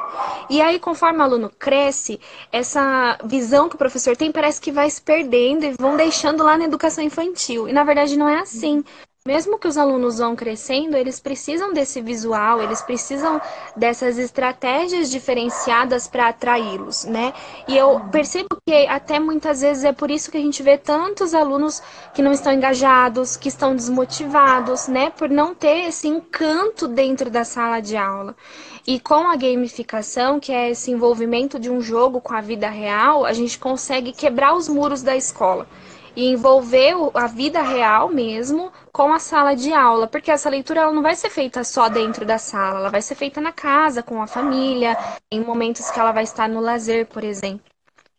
E aí, conforme o aluno cresce, essa visão que o professor tem parece que vai se perdendo e vão deixando lá na educação infantil. E na verdade não é assim mesmo que os alunos vão crescendo, eles precisam desse visual, eles precisam dessas estratégias diferenciadas para atraí-los, né? E eu percebo que até muitas vezes é por isso que a gente vê tantos alunos que não estão engajados, que estão desmotivados, né? Por não ter esse encanto dentro da sala de aula. E com a gamificação, que é esse envolvimento de um jogo com a vida real, a gente consegue quebrar os muros da escola e envolver a vida real mesmo com a sala de aula, porque essa leitura ela não vai ser feita só dentro da sala, ela vai ser feita na casa, com a família, em momentos que ela vai estar no lazer, por exemplo.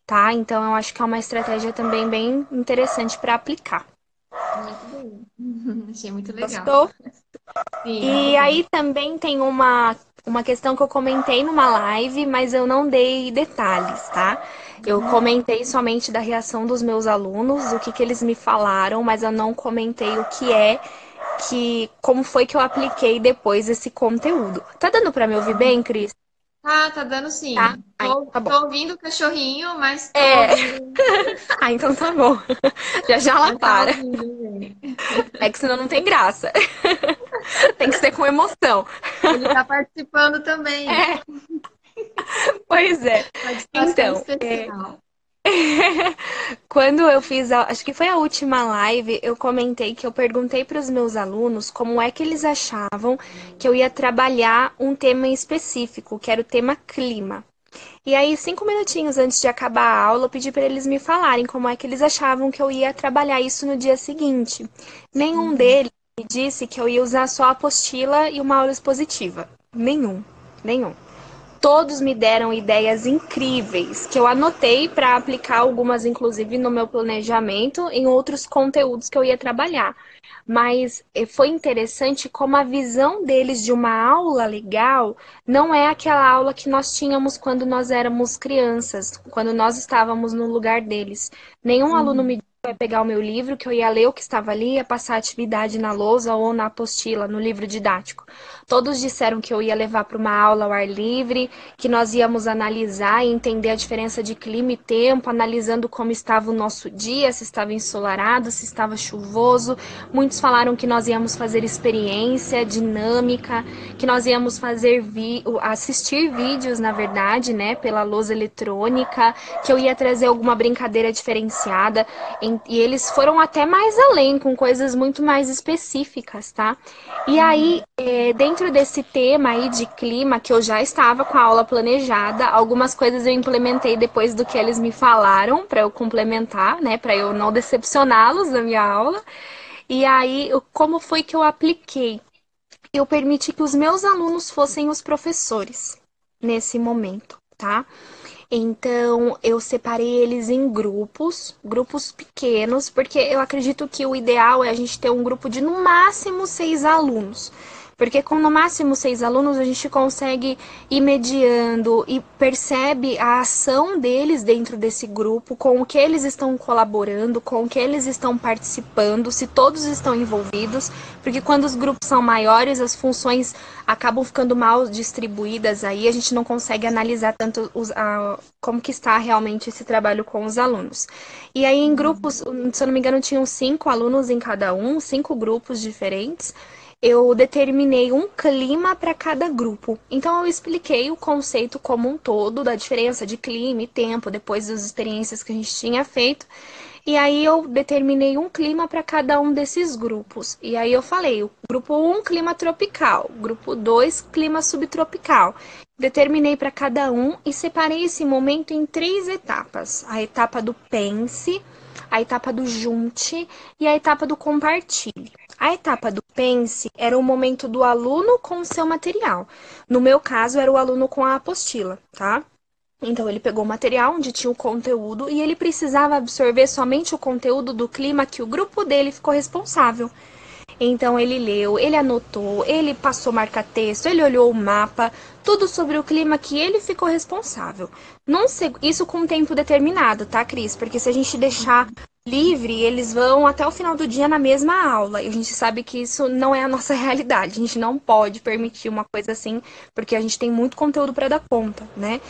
Tá? Então eu acho que é uma estratégia também bem interessante para aplicar. Muito bom. (laughs) Achei muito legal. Gostou? Sim, e aí também tem uma, uma questão que eu comentei numa live, mas eu não dei detalhes, tá? Eu comentei somente da reação dos meus alunos, o que, que eles me falaram, mas eu não comentei o que é que como foi que eu apliquei depois esse conteúdo. Tá dando para me ouvir bem, Cris? Tá, tá dando sim. Tá? Tô, tá tô, ouvindo o cachorrinho, mas tô é. ouvindo... (laughs) ah, então tá bom. (laughs) Já já ela tá para. é que senão não tem graça. (laughs) (laughs) tem que ser com emoção. Ele tá participando também. É. Pois é. Então, é... (laughs) quando eu fiz, a... acho que foi a última live, eu comentei que eu perguntei para os meus alunos como é que eles achavam que eu ia trabalhar um tema específico, que era o tema clima. E aí, cinco minutinhos antes de acabar a aula, eu pedi para eles me falarem como é que eles achavam que eu ia trabalhar isso no dia seguinte. Nenhum deles me disse que eu ia usar só a apostila e uma aula expositiva. Nenhum, nenhum todos me deram ideias incríveis que eu anotei para aplicar algumas, inclusive, no meu planejamento, em outros conteúdos que eu ia trabalhar. Mas eh, foi interessante como a visão deles de uma aula legal não é aquela aula que nós tínhamos quando nós éramos crianças, quando nós estávamos no lugar deles. Nenhum uhum. aluno me vai pegar o meu livro, que eu ia ler o que estava ali, ia passar a atividade na lousa ou na apostila, no livro didático. Todos disseram que eu ia levar para uma aula ao ar livre, que nós íamos analisar e entender a diferença de clima e tempo, analisando como estava o nosso dia, se estava ensolarado, se estava chuvoso. Muitos falaram que nós íamos fazer experiência dinâmica, que nós íamos fazer vi assistir vídeos, na verdade, né, pela lousa eletrônica, que eu ia trazer alguma brincadeira diferenciada. E eles foram até mais além, com coisas muito mais específicas, tá? E aí, é, dentro desse tema aí de clima, que eu já estava com a aula planejada, algumas coisas eu implementei depois do que eles me falaram, para eu complementar, né, para eu não decepcioná-los na minha aula. E aí, como foi que eu apliquei? Eu permiti que os meus alunos fossem os professores nesse momento, tá? Então, eu separei eles em grupos, grupos pequenos, porque eu acredito que o ideal é a gente ter um grupo de no máximo seis alunos. Porque com no máximo seis alunos a gente consegue ir mediando e percebe a ação deles dentro desse grupo, com o que eles estão colaborando, com o que eles estão participando, se todos estão envolvidos, porque quando os grupos são maiores, as funções acabam ficando mal distribuídas aí, a gente não consegue analisar tanto os, a, como que está realmente esse trabalho com os alunos. E aí em grupos, se eu não me engano, tinham cinco alunos em cada um, cinco grupos diferentes eu determinei um clima para cada grupo. Então eu expliquei o conceito como um todo da diferença de clima e tempo depois das experiências que a gente tinha feito. E aí eu determinei um clima para cada um desses grupos. E aí eu falei, grupo 1 um, clima tropical, grupo 2 clima subtropical. Determinei para cada um e separei esse momento em três etapas. A etapa do pense, a etapa do junte e a etapa do compartilhe. A etapa do pense era o momento do aluno com o seu material. No meu caso, era o aluno com a apostila, tá? Então, ele pegou o material onde tinha o conteúdo e ele precisava absorver somente o conteúdo do clima que o grupo dele ficou responsável. Então ele leu, ele anotou, ele passou marca-texto, ele olhou o mapa, tudo sobre o clima que ele ficou responsável. Isso com um tempo determinado, tá, Cris? Porque se a gente deixar livre, eles vão até o final do dia na mesma aula. E a gente sabe que isso não é a nossa (laughs) realidade. A gente não pode permitir uma coisa assim, porque a gente tem muito conteúdo para dar conta, né?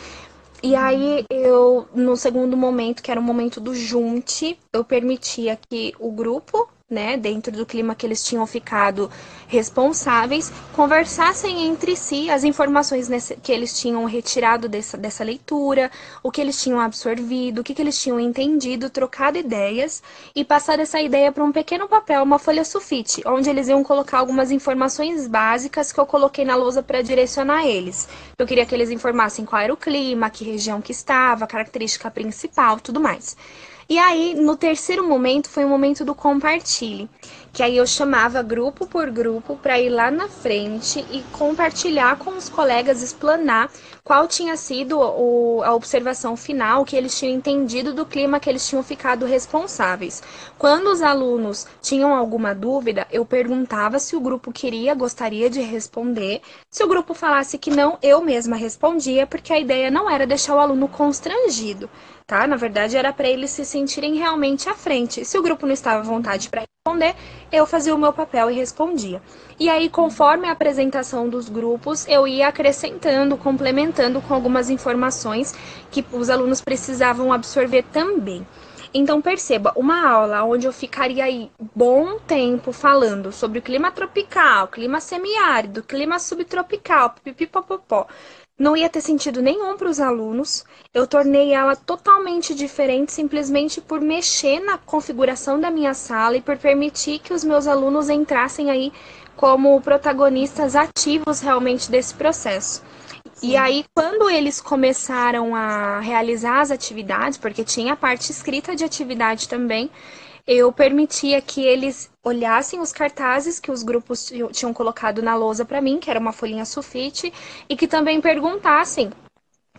E aí eu, no segundo momento, que era o momento do junte, eu permitia que o grupo né, dentro do clima que eles tinham ficado responsáveis, conversassem entre si as informações que eles tinham retirado dessa, dessa leitura, o que eles tinham absorvido, o que, que eles tinham entendido, trocado ideias e passar essa ideia para um pequeno papel, uma folha sulfite, onde eles iam colocar algumas informações básicas que eu coloquei na lousa para direcionar eles. Eu queria que eles informassem qual era o clima, que região que estava, característica principal, tudo mais. E aí, no terceiro momento, foi o momento do compartilhe, que aí eu chamava grupo por grupo para ir lá na frente e compartilhar com os colegas, explanar qual tinha sido o, a observação final que eles tinham entendido do clima que eles tinham ficado responsáveis. Quando os alunos tinham alguma dúvida, eu perguntava se o grupo queria, gostaria de responder. Se o grupo falasse que não, eu mesma respondia, porque a ideia não era deixar o aluno constrangido tá? Na verdade, era para eles se sentirem realmente à frente. Se o grupo não estava à vontade para responder, eu fazia o meu papel e respondia. E aí, conforme a apresentação dos grupos, eu ia acrescentando, complementando com algumas informações que os alunos precisavam absorver também. Então perceba, uma aula onde eu ficaria aí bom tempo falando sobre o clima tropical, clima semiárido, clima subtropical, pipipopopó, não ia ter sentido nenhum para os alunos. Eu tornei ela totalmente diferente simplesmente por mexer na configuração da minha sala e por permitir que os meus alunos entrassem aí como protagonistas ativos realmente desse processo. Sim. E aí, quando eles começaram a realizar as atividades, porque tinha a parte escrita de atividade também, eu permitia que eles olhassem os cartazes que os grupos tinham colocado na lousa para mim, que era uma folhinha sulfite, e que também perguntassem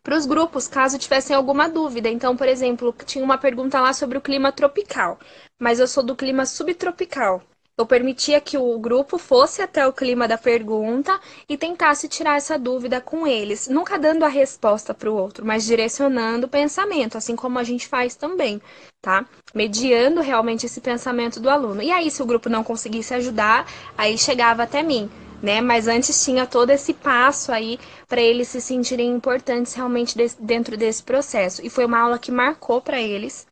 para os grupos, caso tivessem alguma dúvida. Então, por exemplo, tinha uma pergunta lá sobre o clima tropical, mas eu sou do clima subtropical. Eu permitia que o grupo fosse até o clima da pergunta e tentasse tirar essa dúvida com eles, nunca dando a resposta para o outro, mas direcionando o pensamento, assim como a gente faz também, tá? Mediando realmente esse pensamento do aluno. E aí, se o grupo não conseguisse ajudar, aí chegava até mim. Né? Mas antes tinha todo esse passo aí para eles se sentirem importantes realmente dentro desse processo. E foi uma aula que marcou para eles,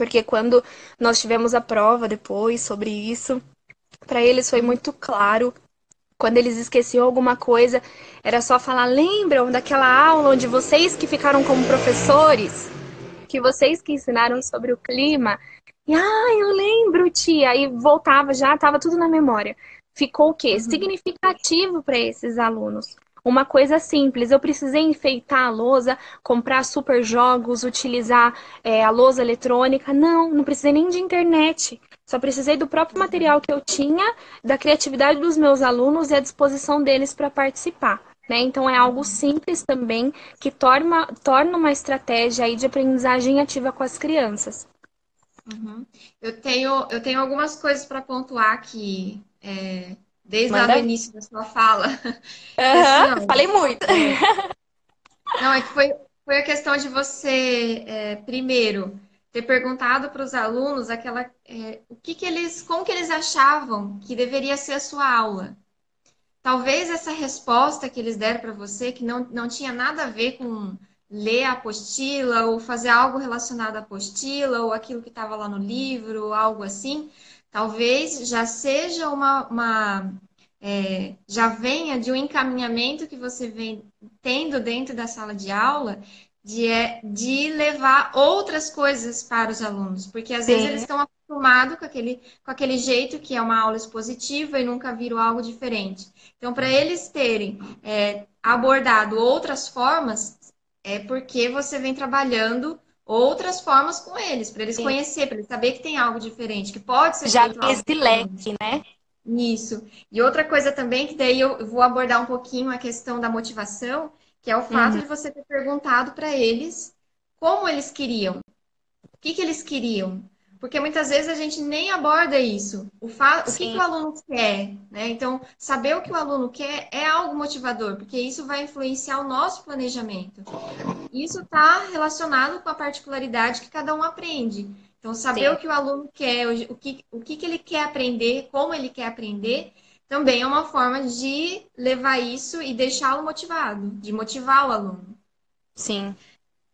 porque quando nós tivemos a prova depois sobre isso, para eles foi muito claro. Quando eles esqueciam alguma coisa, era só falar: lembram daquela aula onde vocês que ficaram como professores, que vocês que ensinaram sobre o clima? E, ah, eu lembro, tia. E voltava já, estava tudo na memória. Ficou o quê? Uhum. Significativo para esses alunos uma coisa simples. Eu precisei enfeitar a lousa, comprar super jogos, utilizar é, a lousa eletrônica. Não, não precisei nem de internet. Só precisei do próprio material que eu tinha, da criatividade dos meus alunos e a disposição deles para participar. Né? Então é algo simples também que torna, torna uma estratégia aí de aprendizagem ativa com as crianças. Uhum. Eu, tenho, eu tenho algumas coisas para pontuar aqui. É desde Manda. o início da sua fala. Uhum, assim, (laughs) falei muito. (laughs) Não, é que foi, foi a questão de você, é, primeiro, ter perguntado para os alunos aquela, é, o que, que eles, como que eles achavam que deveria ser a sua aula. Talvez essa resposta que eles deram para você, que não, não tinha nada a ver com ler a apostila ou fazer algo relacionado à apostila ou aquilo que estava lá no livro, algo assim, talvez já seja uma, uma é, já venha de um encaminhamento que você vem tendo dentro da sala de aula de, é, de levar outras coisas para os alunos, porque às Sim. vezes eles estão acostumados com aquele, com aquele jeito que é uma aula expositiva e nunca viram algo diferente. Então, para eles terem é, abordado outras formas, é porque você vem trabalhando outras formas com eles, para eles Sim. conhecer, para eles saber que tem algo diferente, que pode ser já esse leque, né? Isso. E outra coisa também que daí eu vou abordar um pouquinho a questão da motivação, que é o fato uhum. de você ter perguntado para eles como eles queriam, o que, que eles queriam, porque muitas vezes a gente nem aborda isso. O, fa... o que, que, o aluno quer, né? Então, saber o que o aluno quer é algo motivador, porque isso vai influenciar o nosso planejamento. Isso está relacionado com a particularidade que cada um aprende. Então, saber Sim. o que o aluno quer, o que, o que, que ele quer aprender, como ele quer aprender, também é uma forma de levar isso e deixá-lo motivado, de motivar o aluno. Sim.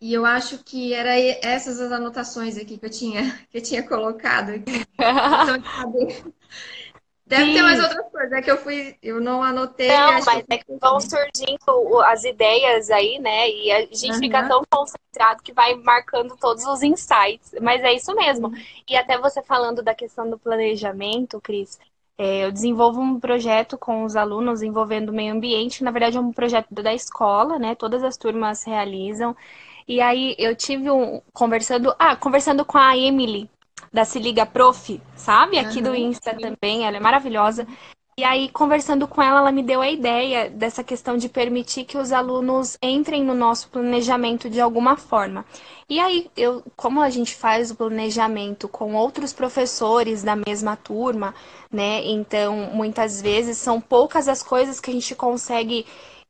E eu acho que era essas as anotações aqui que eu tinha, (laughs) que eu tinha colocado aqui. (laughs) Deve Sim. ter mais outras coisas, é que eu fui, eu não anotei. Não, mas é que vão surgindo as ideias aí, né? E a gente uhum. fica tão concentrado que vai marcando todos os insights. Mas é isso mesmo. E até você falando da questão do planejamento, Cris, é, eu desenvolvo um projeto com os alunos envolvendo o meio ambiente, na verdade é um projeto da escola, né? Todas as turmas realizam. E aí eu tive um conversando, ah, conversando com a Emily da Se Liga Prof, sabe? Aqui uhum, do Insta sim. também, ela é maravilhosa. E aí, conversando com ela, ela me deu a ideia dessa questão de permitir que os alunos entrem no nosso planejamento de alguma forma. E aí, eu, como a gente faz o planejamento com outros professores da mesma turma, né? Então, muitas vezes são poucas as coisas que a gente consegue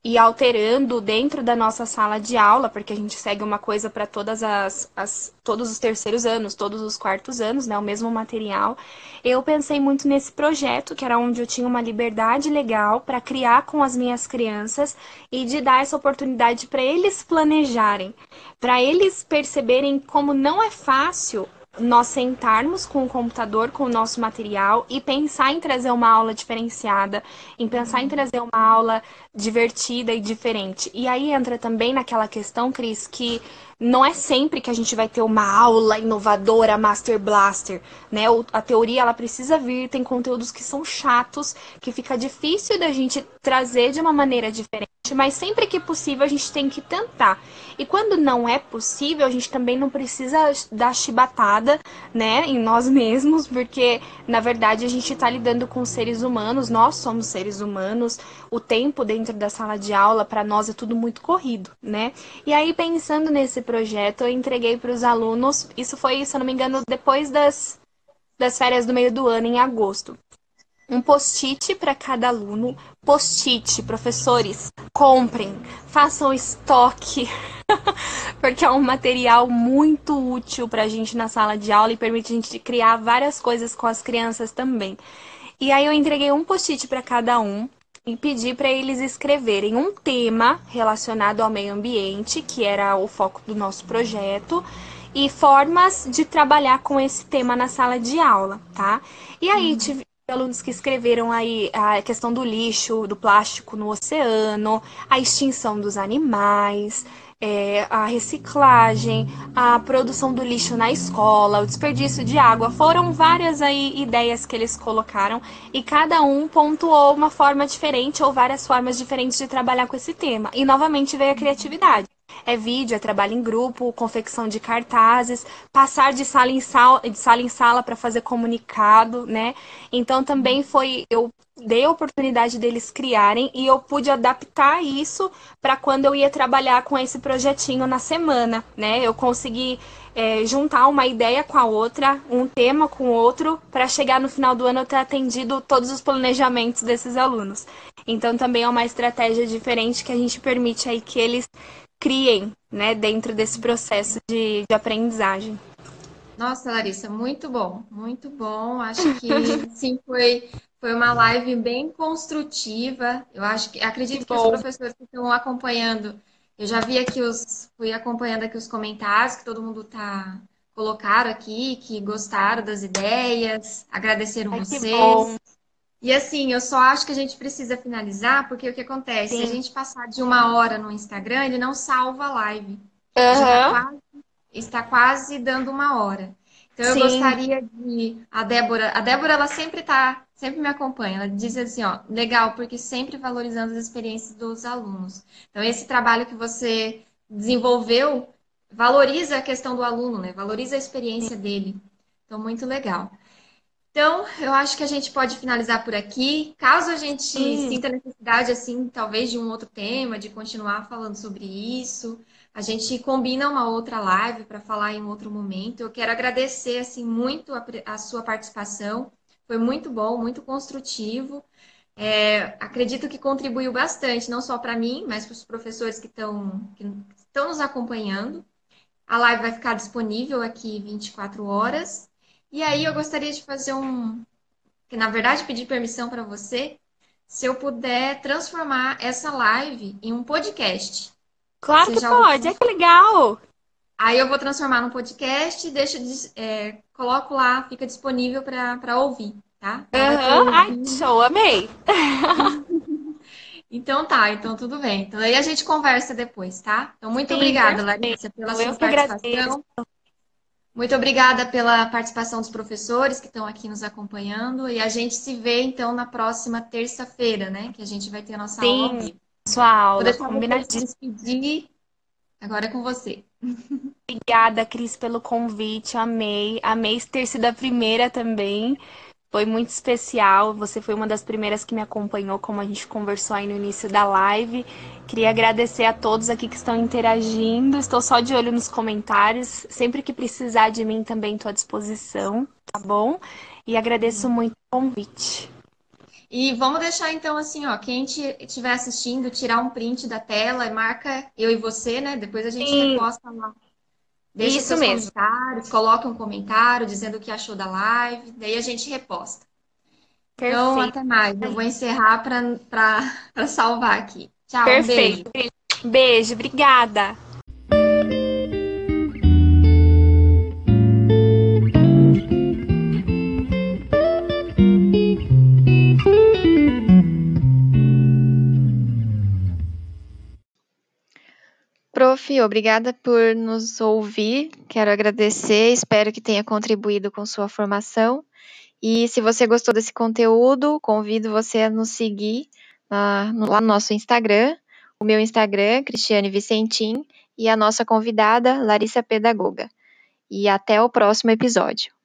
e alterando dentro da nossa sala de aula, porque a gente segue uma coisa para todas as, as, todos os terceiros anos, todos os quartos anos, né, o mesmo material. Eu pensei muito nesse projeto, que era onde eu tinha uma liberdade legal para criar com as minhas crianças e de dar essa oportunidade para eles planejarem, para eles perceberem como não é fácil nós sentarmos com o computador, com o nosso material e pensar em trazer uma aula diferenciada, em pensar em trazer uma aula divertida e diferente. E aí entra também naquela questão, Cris, que não é sempre que a gente vai ter uma aula inovadora, Master Blaster, né? A teoria ela precisa vir, tem conteúdos que são chatos, que fica difícil da gente trazer de uma maneira diferente, mas sempre que possível a gente tem que tentar. E quando não é possível, a gente também não precisa dar chibatada, né, em nós mesmos, porque na verdade a gente está lidando com seres humanos, nós somos seres humanos, o tempo dentro da sala de aula para nós é tudo muito corrido, né? E aí pensando nesse projeto, eu entreguei para os alunos. Isso foi, se eu não me engano, depois das, das férias do meio do ano, em agosto. Um post-it para cada aluno. Post-it, professores, comprem, façam estoque, (laughs) porque é um material muito útil para a gente na sala de aula e permite a gente criar várias coisas com as crianças também. E aí eu entreguei um post-it para cada um e pedi para eles escreverem um tema relacionado ao meio ambiente, que era o foco do nosso projeto, e formas de trabalhar com esse tema na sala de aula, tá? E aí uhum. tive alunos que escreveram aí a questão do lixo, do plástico no oceano, a extinção dos animais, é, a reciclagem, a produção do lixo na escola, o desperdício de água. Foram várias aí ideias que eles colocaram e cada um pontuou uma forma diferente ou várias formas diferentes de trabalhar com esse tema. E novamente veio a criatividade. É vídeo, é trabalho em grupo, confecção de cartazes, passar de sala em sala, de sala em sala para fazer comunicado, né? Então também foi eu dei a oportunidade deles criarem e eu pude adaptar isso para quando eu ia trabalhar com esse projetinho na semana, né? Eu consegui é, juntar uma ideia com a outra, um tema com o outro, para chegar no final do ano eu ter atendido todos os planejamentos desses alunos. Então também é uma estratégia diferente que a gente permite aí que eles criem, né, dentro desse processo de, de aprendizagem. Nossa, Larissa, muito bom, muito bom. Acho que (laughs) sim, foi, foi uma live bem construtiva. Eu acho que acredito que, que os professores que estão acompanhando, eu já vi aqui os, fui acompanhando aqui os comentários que todo mundo tá colocaram aqui, que gostaram das ideias, agradeceram Ai, vocês. E assim, eu só acho que a gente precisa finalizar, porque o que acontece? Sim. Se a gente passar de uma hora no Instagram, ele não salva a live. Uhum. Está, quase, está quase dando uma hora. Então Sim. eu gostaria de. A Débora, a Débora, ela sempre tá, sempre me acompanha. Ela diz assim, ó, legal, porque sempre valorizando as experiências dos alunos. Então, esse trabalho que você desenvolveu valoriza a questão do aluno, né? Valoriza a experiência dele. Então, muito legal. Então, eu acho que a gente pode finalizar por aqui. Caso a gente sinta necessidade, assim, talvez de um outro tema, de continuar falando sobre isso, A gente combina uma outra live para falar em outro momento. Eu quero agradecer assim muito a, a sua participação. Foi muito bom, muito construtivo. É, acredito que contribuiu bastante, não só para mim, mas para os professores que estão que estão nos acompanhando. A live vai ficar disponível aqui 24 horas. E aí eu gostaria de fazer um, que na verdade pedir permissão para você, se eu puder transformar essa live em um podcast. Claro você que pode, é que legal! Aí eu vou transformar num podcast e deixo, é, coloco lá, fica disponível para ouvir, tá? Uhum. Ai, show, amei! (laughs) então tá, então tudo bem. Então aí a gente conversa depois, tá? Então muito Sim, obrigada, Larissa, pela eu sua participação. Agradeço. Muito obrigada pela participação dos professores que estão aqui nos acompanhando. E a gente se vê, então, na próxima terça-feira, né? Que a gente vai ter a nossa Sim, aula. Sua aula, combinadíssimo. despedir. Agora é com você. (laughs) Obrigada, Cris, pelo convite. Amei. Amei ter sido a primeira também. Foi muito especial. Você foi uma das primeiras que me acompanhou, como a gente conversou aí no início da live. Queria agradecer a todos aqui que estão interagindo. Estou só de olho nos comentários. Sempre que precisar de mim também estou à disposição, tá bom? E agradeço muito o convite. E vamos deixar então assim, ó, quem estiver assistindo, tirar um print da tela e marca eu e você, né? Depois a gente Sim. reposta lá Deixe Isso mesmo. comentários, coloque um comentário dizendo o que achou da live, daí a gente reposta. Perfeito. Então, até mais. Eu vou encerrar para salvar aqui. Tchau, Perfeito. Um beijo. Beijo, obrigada. Prof, obrigada por nos ouvir. Quero agradecer, espero que tenha contribuído com sua formação. E se você gostou desse conteúdo, convido você a nos seguir lá no nosso Instagram, o meu Instagram, Cristiane Vicentim, e a nossa convidada, Larissa Pedagoga. E até o próximo episódio.